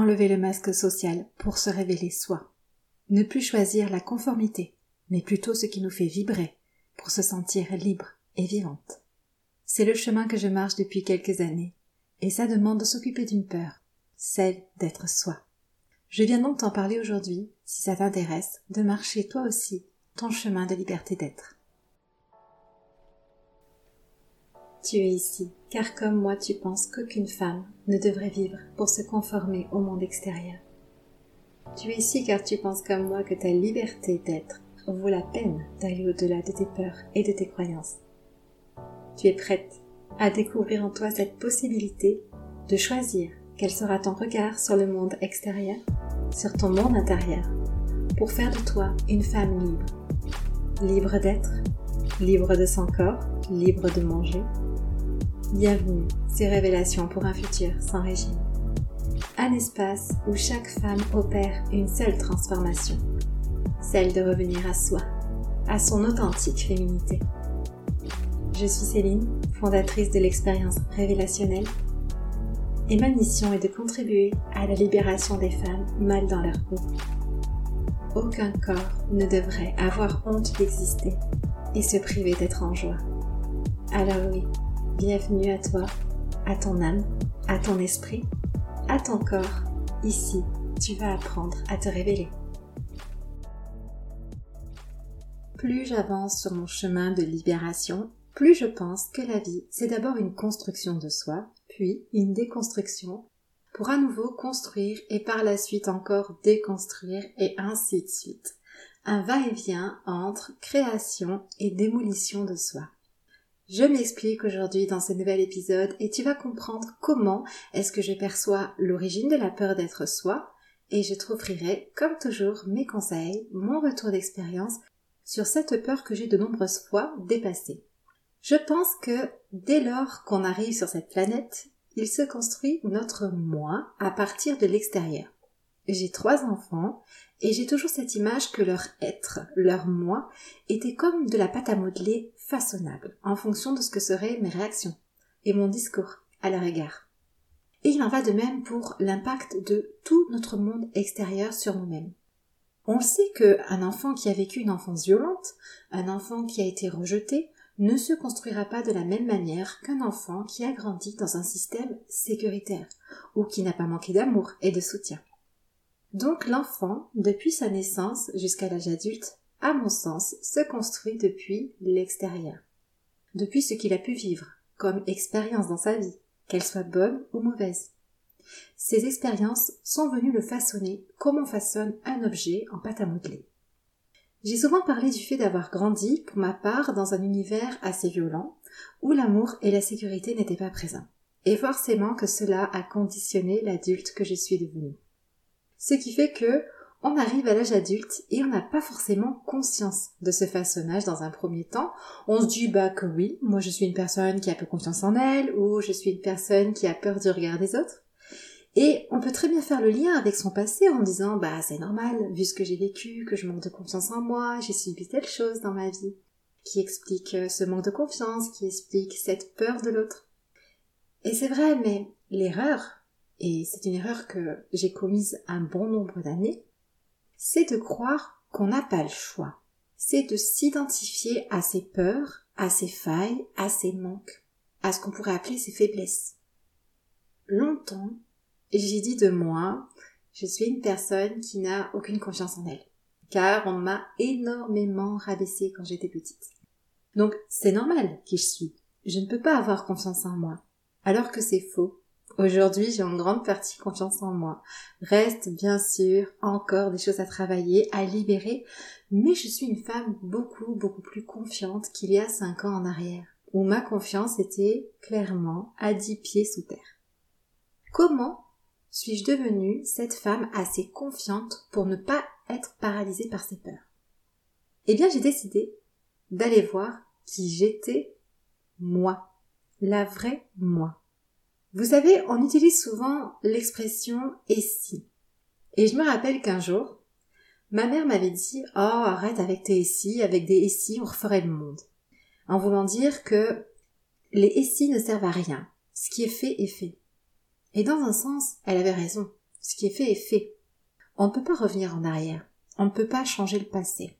enlever le masque social pour se révéler soi. Ne plus choisir la conformité, mais plutôt ce qui nous fait vibrer pour se sentir libre et vivante. C'est le chemin que je marche depuis quelques années, et ça demande de s'occuper d'une peur, celle d'être soi. Je viens donc t'en parler aujourd'hui, si ça t'intéresse, de marcher toi aussi ton chemin de liberté d'être. Tu es ici, car comme moi tu penses qu'aucune femme ne devrait vivre pour se conformer au monde extérieur. Tu es ici car tu penses comme moi que ta liberté d'être vaut la peine d'aller au-delà de tes peurs et de tes croyances. Tu es prête à découvrir en toi cette possibilité de choisir quel sera ton regard sur le monde extérieur, sur ton monde intérieur, pour faire de toi une femme libre. Libre d'être, libre de son corps, libre de manger, Bienvenue, ces révélations pour un futur sans régime. Un espace où chaque femme opère une seule transformation, celle de revenir à soi, à son authentique féminité. Je suis Céline, fondatrice de l'expérience révélationnelle, et ma mission est de contribuer à la libération des femmes mal dans leur peau. Aucun corps ne devrait avoir honte d'exister et se priver d'être en joie. Alors oui, Bienvenue à toi, à ton âme, à ton esprit, à ton corps. Ici, tu vas apprendre à te révéler. Plus j'avance sur mon chemin de libération, plus je pense que la vie, c'est d'abord une construction de soi, puis une déconstruction, pour à nouveau construire et par la suite encore déconstruire et ainsi de suite. Un va-et-vient entre création et démolition de soi. Je m'explique aujourd'hui dans ce nouvel épisode et tu vas comprendre comment est-ce que je perçois l'origine de la peur d'être soi et je t'offrirai, comme toujours, mes conseils, mon retour d'expérience sur cette peur que j'ai de nombreuses fois dépassée. Je pense que dès lors qu'on arrive sur cette planète, il se construit notre moi à partir de l'extérieur. J'ai trois enfants et j'ai toujours cette image que leur être, leur moi, était comme de la pâte à modeler façonnable en fonction de ce que seraient mes réactions et mon discours à leur égard. Et il en va de même pour l'impact de tout notre monde extérieur sur nous-mêmes. On sait qu'un enfant qui a vécu une enfance violente, un enfant qui a été rejeté, ne se construira pas de la même manière qu'un enfant qui a grandi dans un système sécuritaire ou qui n'a pas manqué d'amour et de soutien. Donc l'enfant, depuis sa naissance jusqu'à l'âge adulte, à mon sens, se construit depuis l'extérieur. Depuis ce qu'il a pu vivre, comme expérience dans sa vie, qu'elle soit bonne ou mauvaise. Ces expériences sont venues le façonner comme on façonne un objet en pâte à modeler. J'ai souvent parlé du fait d'avoir grandi, pour ma part, dans un univers assez violent, où l'amour et la sécurité n'étaient pas présents. Et forcément que cela a conditionné l'adulte que je suis devenue. Ce qui fait que on arrive à l'âge adulte et on n'a pas forcément conscience de ce façonnage dans un premier temps. On se dit bah que oui, moi je suis une personne qui a peu confiance en elle ou je suis une personne qui a peur du regard des autres. Et on peut très bien faire le lien avec son passé en disant bah c'est normal, vu ce que j'ai vécu, que je manque de confiance en moi, j'ai subi telle chose dans ma vie, qui explique euh, ce manque de confiance, qui explique cette peur de l'autre. Et c'est vrai, mais l'erreur, et c'est une erreur que j'ai commise un bon nombre d'années, c'est de croire qu'on n'a pas le choix. C'est de s'identifier à ses peurs, à ses failles, à ses manques, à ce qu'on pourrait appeler ses faiblesses. Longtemps, j'ai dit de moi, je suis une personne qui n'a aucune confiance en elle, car on m'a énormément rabaissée quand j'étais petite. Donc c'est normal qui je suis. Je ne peux pas avoir confiance en moi. Alors que c'est faux. Aujourd'hui, j'ai en grande partie confiance en moi. Reste bien sûr encore des choses à travailler, à libérer, mais je suis une femme beaucoup, beaucoup plus confiante qu'il y a cinq ans en arrière, où ma confiance était clairement à dix pieds sous terre. Comment suis-je devenue cette femme assez confiante pour ne pas être paralysée par ses peurs? Eh bien, j'ai décidé d'aller voir qui j'étais moi, la vraie moi. Vous savez, on utilise souvent l'expression et si. Et je me rappelle qu'un jour, ma mère m'avait dit Oh, arrête avec tes et si, avec des et si, on referait le monde. En voulant dire que les et si ne servent à rien. Ce qui est fait est fait. Et dans un sens, elle avait raison. Ce qui est fait est fait. On ne peut pas revenir en arrière. On ne peut pas changer le passé.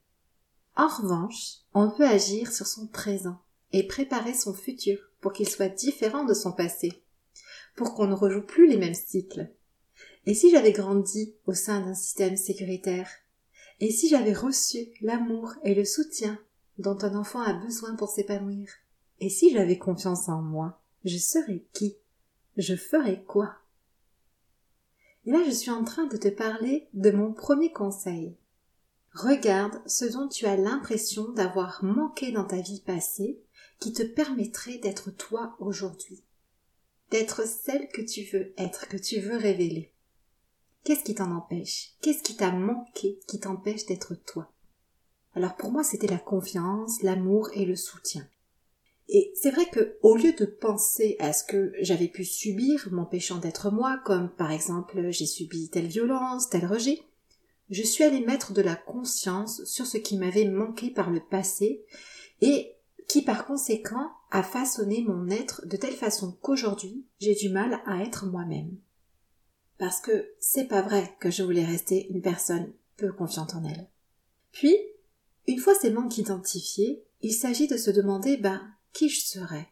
En revanche, on peut agir sur son présent et préparer son futur pour qu'il soit différent de son passé, pour qu'on ne rejoue plus les mêmes cycles. Et si j'avais grandi au sein d'un système sécuritaire? Et si j'avais reçu l'amour et le soutien dont un enfant a besoin pour s'épanouir? Et si j'avais confiance en moi? Je serais qui? Je ferais quoi? Et là je suis en train de te parler de mon premier conseil. Regarde ce dont tu as l'impression d'avoir manqué dans ta vie passée qui te permettrait d'être toi aujourd'hui. D'être celle que tu veux être, que tu veux révéler. Qu'est-ce qui t'en empêche? Qu'est-ce qui t'a manqué qui t'empêche d'être toi? Alors pour moi, c'était la confiance, l'amour et le soutien. Et c'est vrai que, au lieu de penser à ce que j'avais pu subir m'empêchant d'être moi, comme par exemple j'ai subi telle violence, tel rejet, je suis allée mettre de la conscience sur ce qui m'avait manqué par le passé et qui par conséquent a façonné mon être de telle façon qu'aujourd'hui j'ai du mal à être moi-même. Parce que c'est pas vrai que je voulais rester une personne peu confiante en elle. Puis, une fois ces manques identifiés, il s'agit de se demander, ben, qui je serais?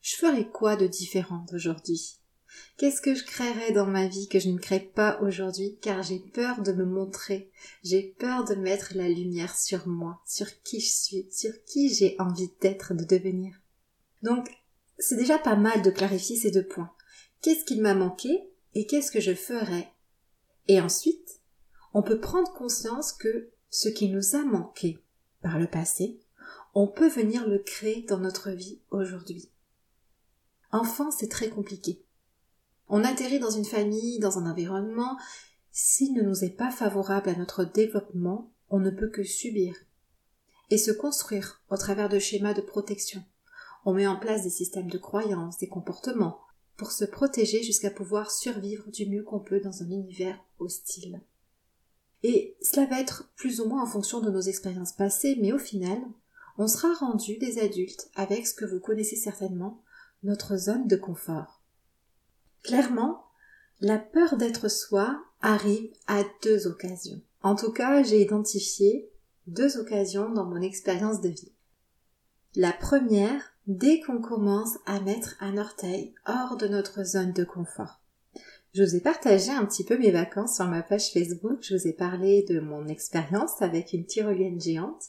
Je ferais quoi de différent d'aujourd'hui? Qu'est-ce que je créerais dans ma vie que je ne crée pas aujourd'hui? Car j'ai peur de me montrer, j'ai peur de mettre la lumière sur moi, sur qui je suis, sur qui j'ai envie d'être, de devenir. Donc, c'est déjà pas mal de clarifier ces deux points. Qu'est-ce qu'il m'a manqué et qu'est-ce que je ferais? Et ensuite, on peut prendre conscience que ce qui nous a manqué par le passé, on peut venir le créer dans notre vie aujourd'hui. Enfant, c'est très compliqué. On atterrit dans une famille, dans un environnement, s'il ne nous est pas favorable à notre développement, on ne peut que subir et se construire au travers de schémas de protection. On met en place des systèmes de croyances, des comportements, pour se protéger jusqu'à pouvoir survivre du mieux qu'on peut dans un univers hostile. Et cela va être plus ou moins en fonction de nos expériences passées, mais au final, on sera rendu des adultes avec ce que vous connaissez certainement, notre zone de confort. Clairement, la peur d'être soi arrive à deux occasions. En tout cas, j'ai identifié deux occasions dans mon expérience de vie. La première, dès qu'on commence à mettre un orteil hors de notre zone de confort. Je vous ai partagé un petit peu mes vacances sur ma page Facebook. Je vous ai parlé de mon expérience avec une tyrolienne géante.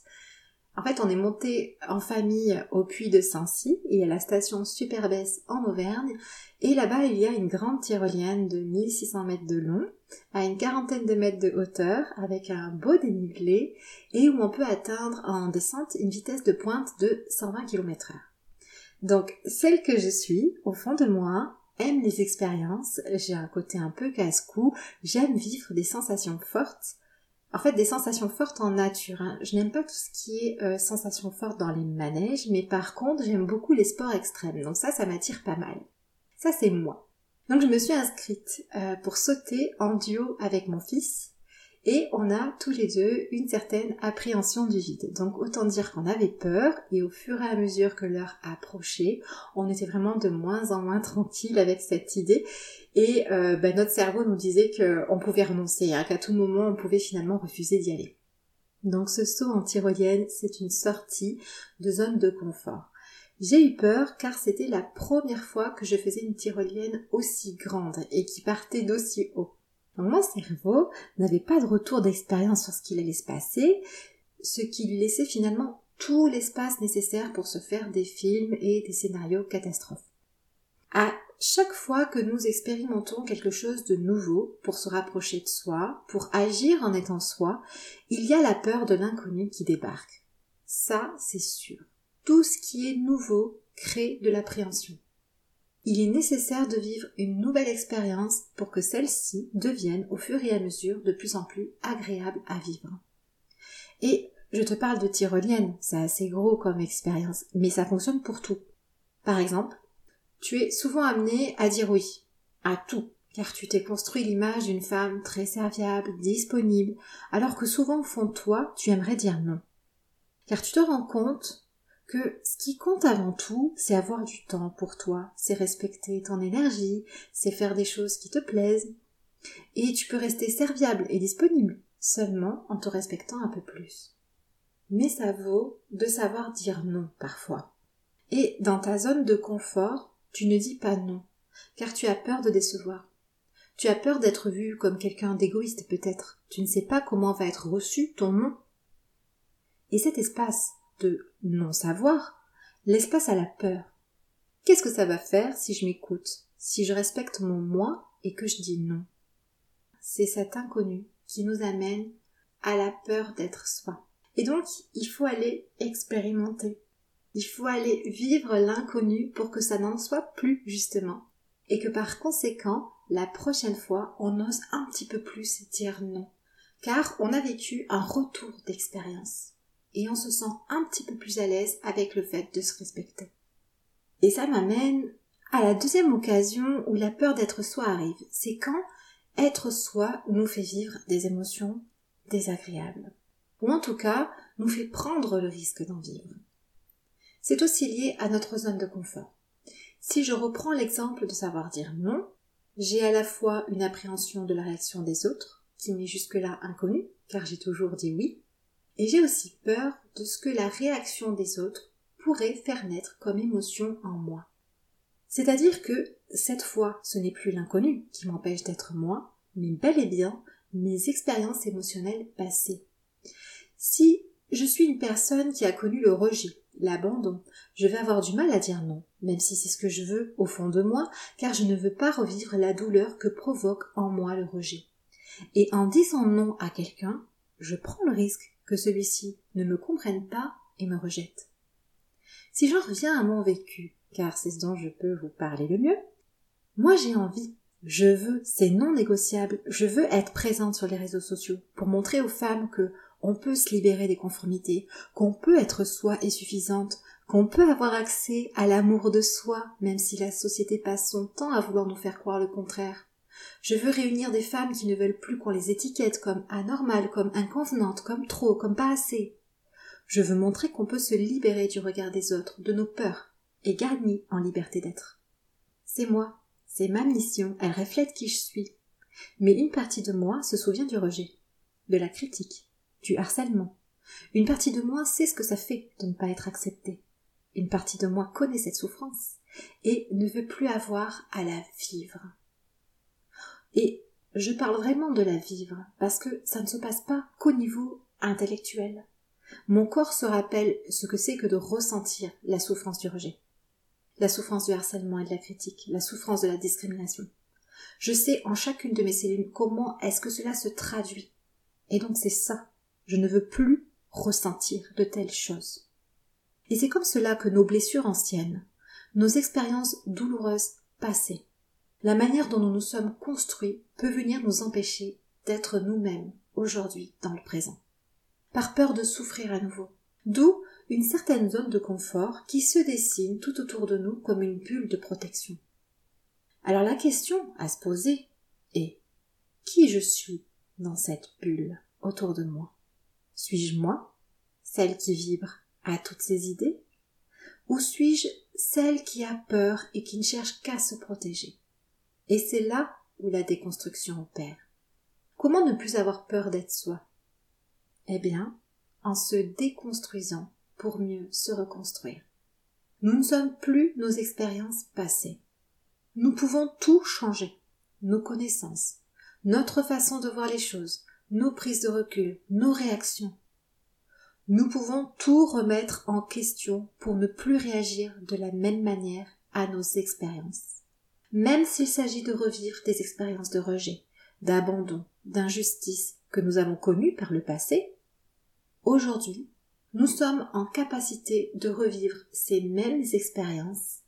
En fait, on est monté en famille au puits de Sancy et à la station Superbès en Auvergne. Et là-bas, il y a une grande tyrolienne de 1600 mètres de long, à une quarantaine de mètres de hauteur, avec un beau dénivelé et où on peut atteindre en descente une vitesse de pointe de 120 km heure. Donc, celle que je suis, au fond de moi, aime les expériences, j'ai un côté un peu casse-cou, j'aime vivre des sensations fortes, en fait des sensations fortes en nature. Hein. Je n'aime pas tout ce qui est euh, sensations fortes dans les manèges, mais par contre j'aime beaucoup les sports extrêmes. Donc ça, ça m'attire pas mal. Ça c'est moi. Donc je me suis inscrite euh, pour sauter en duo avec mon fils et on a tous les deux une certaine appréhension du vide. Donc autant dire qu'on avait peur et au fur et à mesure que l'heure approchait, on était vraiment de moins en moins tranquille avec cette idée et euh, ben, notre cerveau nous disait qu'on pouvait renoncer, hein, qu'à tout moment on pouvait finalement refuser d'y aller. Donc ce saut en tyrolienne, c'est une sortie de zone de confort. J'ai eu peur car c'était la première fois que je faisais une tyrolienne aussi grande et qui partait d'aussi haut. Mon cerveau n'avait pas de retour d'expérience sur ce qu'il allait se passer, ce qui lui laissait finalement tout l'espace nécessaire pour se faire des films et des scénarios catastrophes. À chaque fois que nous expérimentons quelque chose de nouveau pour se rapprocher de soi, pour agir en étant soi, il y a la peur de l'inconnu qui débarque. Ça, c'est sûr. Tout ce qui est nouveau crée de l'appréhension il est nécessaire de vivre une nouvelle expérience pour que celle-ci devienne au fur et à mesure de plus en plus agréable à vivre. Et je te parle de tyrolienne, c'est assez gros comme expérience, mais ça fonctionne pour tout. Par exemple, tu es souvent amené à dire oui à tout, car tu t'es construit l'image d'une femme très serviable, disponible, alors que souvent au fond de toi, tu aimerais dire non. Car tu te rends compte que ce qui compte avant tout, c'est avoir du temps pour toi, c'est respecter ton énergie, c'est faire des choses qui te plaisent. Et tu peux rester serviable et disponible, seulement en te respectant un peu plus. Mais ça vaut de savoir dire non parfois. Et dans ta zone de confort, tu ne dis pas non, car tu as peur de décevoir. Tu as peur d'être vu comme quelqu'un d'égoïste peut-être. Tu ne sais pas comment va être reçu ton non. Et cet espace de non-savoir laisse place à la peur. Qu'est-ce que ça va faire si je m'écoute, si je respecte mon moi et que je dis non? C'est cet inconnu qui nous amène à la peur d'être soi. Et donc, il faut aller expérimenter. Il faut aller vivre l'inconnu pour que ça n'en soit plus, justement. Et que par conséquent, la prochaine fois, on ose un petit peu plus dire non. Car on a vécu un retour d'expérience. Et on se sent un petit peu plus à l'aise avec le fait de se respecter. Et ça m'amène à la deuxième occasion où la peur d'être soi arrive. C'est quand être soi nous fait vivre des émotions désagréables. Ou en tout cas, nous fait prendre le risque d'en vivre. C'est aussi lié à notre zone de confort. Si je reprends l'exemple de savoir dire non, j'ai à la fois une appréhension de la réaction des autres, qui m'est jusque-là inconnue, car j'ai toujours dit oui, et j'ai aussi peur de ce que la réaction des autres pourrait faire naître comme émotion en moi. C'est-à-dire que cette fois, ce n'est plus l'inconnu qui m'empêche d'être moi, mais bel et bien mes expériences émotionnelles passées. Si je suis une personne qui a connu le rejet, l'abandon, je vais avoir du mal à dire non, même si c'est ce que je veux au fond de moi, car je ne veux pas revivre la douleur que provoque en moi le rejet. Et en disant non à quelqu'un, je prends le risque que celui-ci ne me comprenne pas et me rejette. Si j'en reviens à mon vécu, car c'est ce dont je peux vous parler le mieux, moi j'ai envie, je veux, c'est non négociable, je veux être présente sur les réseaux sociaux pour montrer aux femmes que on peut se libérer des conformités, qu'on peut être soi et suffisante, qu'on peut avoir accès à l'amour de soi, même si la société passe son temps à vouloir nous faire croire le contraire. Je veux réunir des femmes qui ne veulent plus qu'on les étiquette comme anormales, comme inconvenantes, comme trop, comme pas assez. Je veux montrer qu'on peut se libérer du regard des autres, de nos peurs, et gagner en liberté d'être. C'est moi, c'est ma mission, elle reflète qui je suis. Mais une partie de moi se souvient du rejet, de la critique, du harcèlement. Une partie de moi sait ce que ça fait de ne pas être accepté. Une partie de moi connaît cette souffrance et ne veut plus avoir à la vivre. Et je parle vraiment de la vivre parce que ça ne se passe pas qu'au niveau intellectuel. Mon corps se rappelle ce que c'est que de ressentir la souffrance du rejet, la souffrance du harcèlement et de la critique, la souffrance de la discrimination. Je sais en chacune de mes cellules comment est-ce que cela se traduit. Et donc c'est ça je ne veux plus ressentir de telles choses. Et c'est comme cela que nos blessures anciennes, nos expériences douloureuses passées, la manière dont nous nous sommes construits peut venir nous empêcher d'être nous-mêmes aujourd'hui dans le présent. Par peur de souffrir à nouveau. D'où une certaine zone de confort qui se dessine tout autour de nous comme une bulle de protection. Alors la question à se poser est qui je suis dans cette bulle autour de moi? Suis-je moi, celle qui vibre à toutes ces idées? Ou suis-je celle qui a peur et qui ne cherche qu'à se protéger? Et c'est là où la déconstruction opère. Comment ne plus avoir peur d'être soi? Eh bien, en se déconstruisant pour mieux se reconstruire. Nous ne sommes plus nos expériences passées. Nous pouvons tout changer. Nos connaissances, notre façon de voir les choses, nos prises de recul, nos réactions. Nous pouvons tout remettre en question pour ne plus réagir de la même manière à nos expériences. Même s'il s'agit de revivre des expériences de rejet, d'abandon, d'injustice que nous avons connues par le passé, aujourd'hui, nous sommes en capacité de revivre ces mêmes expériences,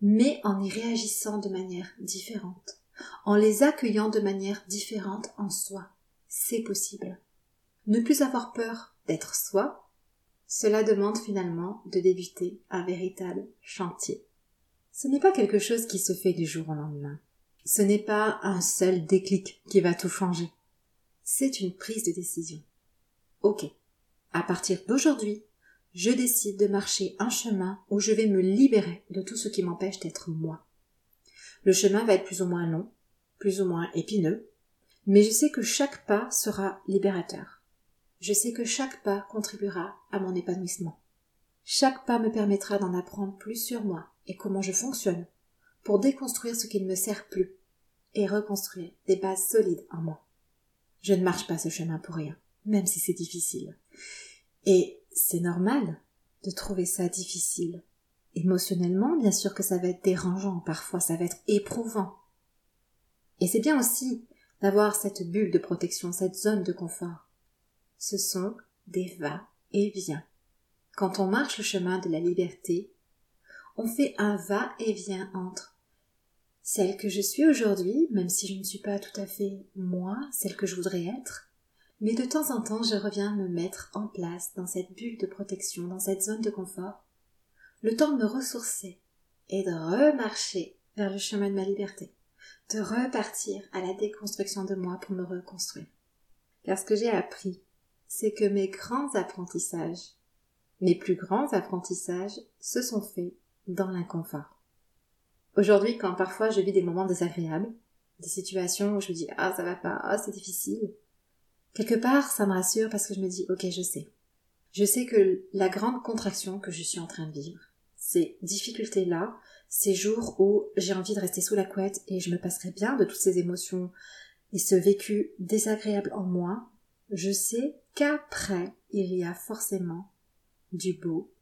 mais en y réagissant de manière différente, en les accueillant de manière différente en soi c'est possible. Ne plus avoir peur d'être soi, cela demande finalement de débuter un véritable chantier. Ce n'est pas quelque chose qui se fait du jour au lendemain. Ce n'est pas un seul déclic qui va tout changer. C'est une prise de décision. Ok. À partir d'aujourd'hui, je décide de marcher un chemin où je vais me libérer de tout ce qui m'empêche d'être moi. Le chemin va être plus ou moins long, plus ou moins épineux, Mais je sais que chaque pas sera libérateur. Je sais que chaque pas contribuera à mon épanouissement. Chaque pas me permettra d'en apprendre plus sur moi et comment je fonctionne pour déconstruire ce qui ne me sert plus et reconstruire des bases solides en moi. Je ne marche pas ce chemin pour rien, même si c'est difficile. Et c'est normal de trouver ça difficile. Émotionnellement, bien sûr que ça va être dérangeant, parfois ça va être éprouvant. Et c'est bien aussi d'avoir cette bulle de protection, cette zone de confort. Ce sont des va et vient. Quand on marche le chemin de la liberté, on fait un va et vient entre. Celle que je suis aujourd'hui, même si je ne suis pas tout à fait moi, celle que je voudrais être, mais de temps en temps je reviens me mettre en place dans cette bulle de protection, dans cette zone de confort, le temps de me ressourcer et de remarcher vers le chemin de ma liberté de repartir à la déconstruction de moi pour me reconstruire. Car ce que j'ai appris, c'est que mes grands apprentissages, mes plus grands apprentissages, se sont faits dans l'inconfort. Aujourd'hui, quand parfois je vis des moments désagréables, des situations où je me dis ah ça va pas, ah c'est difficile, quelque part ça me rassure parce que je me dis ok je sais. Je sais que la grande contraction que je suis en train de vivre, ces difficultés-là, ces jours où j'ai envie de rester sous la couette et je me passerai bien de toutes ces émotions et ce vécu désagréable en moi, je sais qu'après il y a forcément du beau,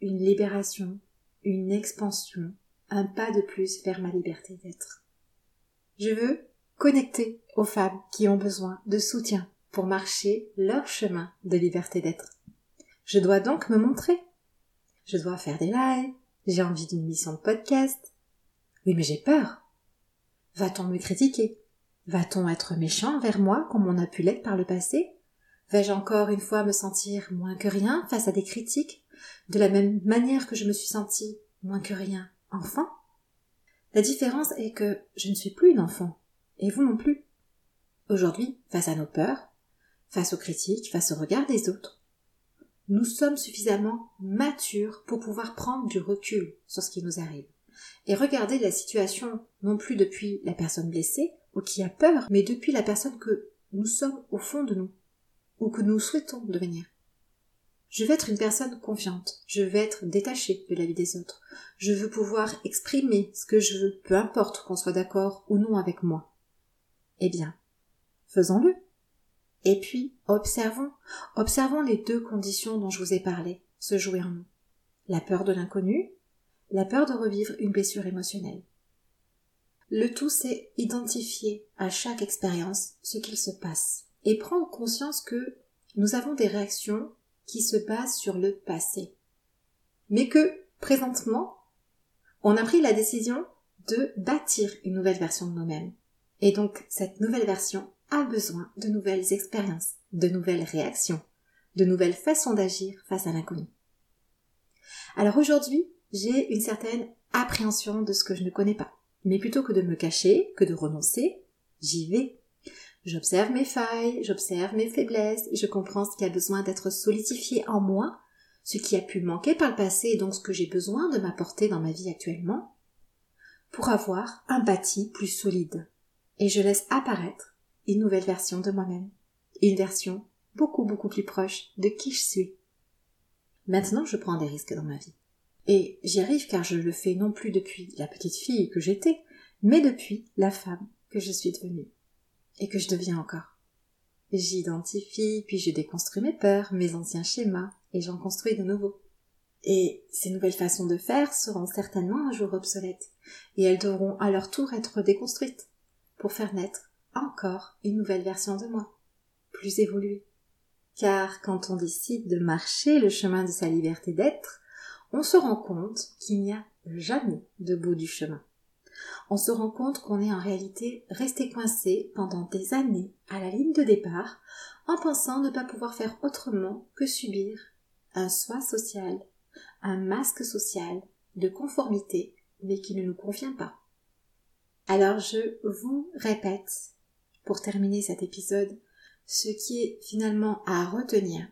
une libération, une expansion, un pas de plus vers ma liberté d'être. Je veux connecter aux femmes qui ont besoin de soutien pour marcher leur chemin de liberté d'être. Je dois donc me montrer. Je dois faire des lives, j'ai envie d'une mission de podcast. Oui, mais j'ai peur. Va-t-on me critiquer? Va-t-on être méchant envers moi comme on a pu l'être par le passé? Vais-je encore une fois me sentir moins que rien face à des critiques, de la même manière que je me suis sentie moins que rien enfant La différence est que je ne suis plus une enfant, et vous non plus. Aujourd'hui, face à nos peurs, face aux critiques, face au regard des autres, nous sommes suffisamment matures pour pouvoir prendre du recul sur ce qui nous arrive et regarder la situation non plus depuis la personne blessée ou qui a peur, mais depuis la personne que nous sommes au fond de nous ou que nous souhaitons devenir. Je veux être une personne confiante, je veux être détachée de la vie des autres, je veux pouvoir exprimer ce que je veux, peu importe qu'on soit d'accord ou non avec moi. Eh bien, faisons-le. Et puis, observons, observons les deux conditions dont je vous ai parlé se jouer en nous. La peur de l'inconnu, la peur de revivre une blessure émotionnelle. Le tout, c'est identifier à chaque expérience ce qu'il se passe et prendre conscience que nous avons des réactions qui se basent sur le passé. Mais que, présentement, on a pris la décision de bâtir une nouvelle version de nous-mêmes. Et donc, cette nouvelle version, a besoin de nouvelles expériences, de nouvelles réactions, de nouvelles façons d'agir face à l'inconnu. Alors aujourd'hui, j'ai une certaine appréhension de ce que je ne connais pas. Mais plutôt que de me cacher, que de renoncer, j'y vais. J'observe mes failles, j'observe mes faiblesses, je comprends ce qui a besoin d'être solidifié en moi, ce qui a pu manquer par le passé et donc ce que j'ai besoin de m'apporter dans ma vie actuellement, pour avoir un bâti plus solide. Et je laisse apparaître une nouvelle version de moi-même, une version beaucoup beaucoup plus proche de qui je suis. Maintenant, je prends des risques dans ma vie. Et j'y arrive car je le fais non plus depuis la petite fille que j'étais, mais depuis la femme que je suis devenue. Et que je deviens encore. J'identifie, puis je déconstruis mes peurs, mes anciens schémas, et j'en construis de nouveaux. Et ces nouvelles façons de faire seront certainement un jour obsolètes, et elles devront à leur tour être déconstruites, pour faire naître encore une nouvelle version de moi, plus évoluée. Car quand on décide de marcher le chemin de sa liberté d'être, on se rend compte qu'il n'y a jamais de bout du chemin. On se rend compte qu'on est en réalité resté coincé pendant des années à la ligne de départ en pensant ne pas pouvoir faire autrement que subir un soi social, un masque social de conformité mais qui ne nous convient pas. Alors je vous répète pour terminer cet épisode, ce qui est finalement à retenir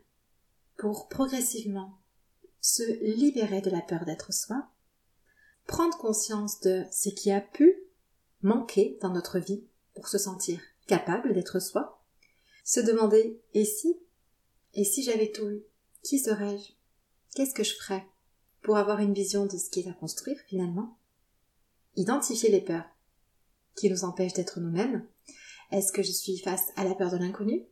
pour progressivement se libérer de la peur d'être soi, prendre conscience de ce qui a pu manquer dans notre vie pour se sentir capable d'être soi. Se demander et si Et si j'avais tout eu Qui serais-je? Qu'est-ce que je ferais pour avoir une vision de ce qui est à construire finalement? Identifier les peurs qui nous empêchent d'être nous-mêmes. Est-ce que je suis face à la peur de l'inconnu?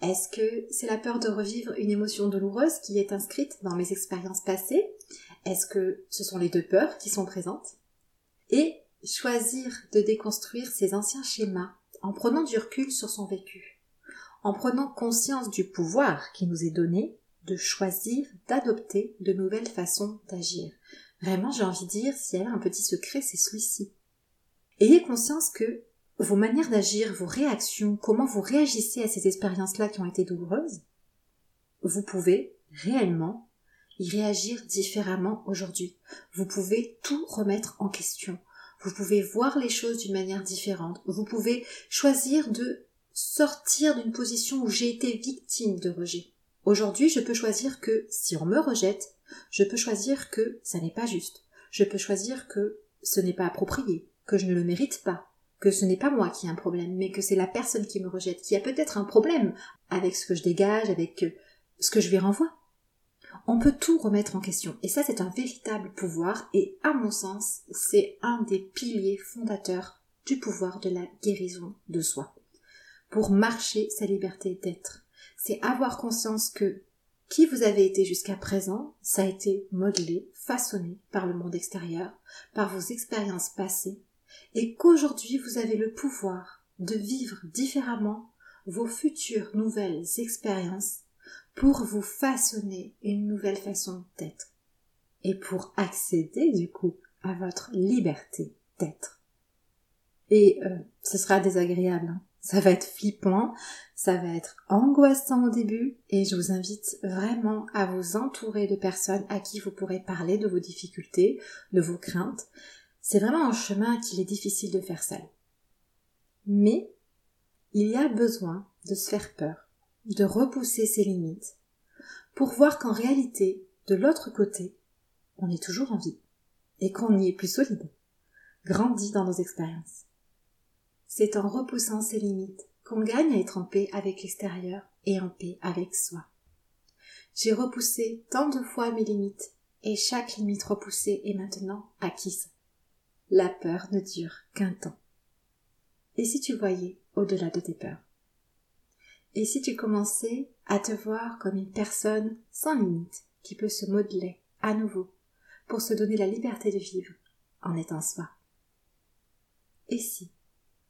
Est-ce que c'est la peur de revivre une émotion douloureuse qui est inscrite dans mes expériences passées? Est-ce que ce sont les deux peurs qui sont présentes? Et choisir de déconstruire ces anciens schémas en prenant du recul sur son vécu, en prenant conscience du pouvoir qui nous est donné de choisir d'adopter de nouvelles façons d'agir. Vraiment, j'ai envie de dire, s'il y a un petit secret, c'est celui-ci. Ayez conscience que vos manières d'agir, vos réactions, comment vous réagissez à ces expériences-là qui ont été douloureuses, vous pouvez réellement y réagir différemment aujourd'hui. Vous pouvez tout remettre en question. Vous pouvez voir les choses d'une manière différente. Vous pouvez choisir de sortir d'une position où j'ai été victime de rejet. Aujourd'hui, je peux choisir que si on me rejette, je peux choisir que ça n'est pas juste. Je peux choisir que ce n'est pas approprié, que je ne le mérite pas, que ce n'est pas moi qui ai un problème, mais que c'est la personne qui me rejette, qui a peut-être un problème avec ce que je dégage, avec ce que je lui renvoie. On peut tout remettre en question. Et ça, c'est un véritable pouvoir. Et à mon sens, c'est un des piliers fondateurs du pouvoir de la guérison de soi. Pour marcher sa liberté d'être. C'est avoir conscience que qui vous avez été jusqu'à présent, ça a été modelé, façonné par le monde extérieur, par vos expériences passées, et qu'aujourd'hui vous avez le pouvoir de vivre différemment vos futures nouvelles expériences pour vous façonner une nouvelle façon d'être et pour accéder du coup à votre liberté d'être. Et euh, ce sera désagréable, hein. ça va être flippant, ça va être angoissant au début et je vous invite vraiment à vous entourer de personnes à qui vous pourrez parler de vos difficultés, de vos craintes. C'est vraiment un chemin qu'il est difficile de faire seul. Mais il y a besoin de se faire peur de repousser ses limites pour voir qu'en réalité, de l'autre côté, on est toujours en vie et qu'on y est plus solide, grandit dans nos expériences. C'est en repoussant ses limites qu'on gagne à être en paix avec l'extérieur et en paix avec soi. J'ai repoussé tant de fois mes limites et chaque limite repoussée est maintenant acquise. La peur ne dure qu'un temps. Et si tu voyais au-delà de tes peurs? Et si tu commençais à te voir comme une personne sans limite qui peut se modeler à nouveau pour se donner la liberté de vivre en étant soi? Et si?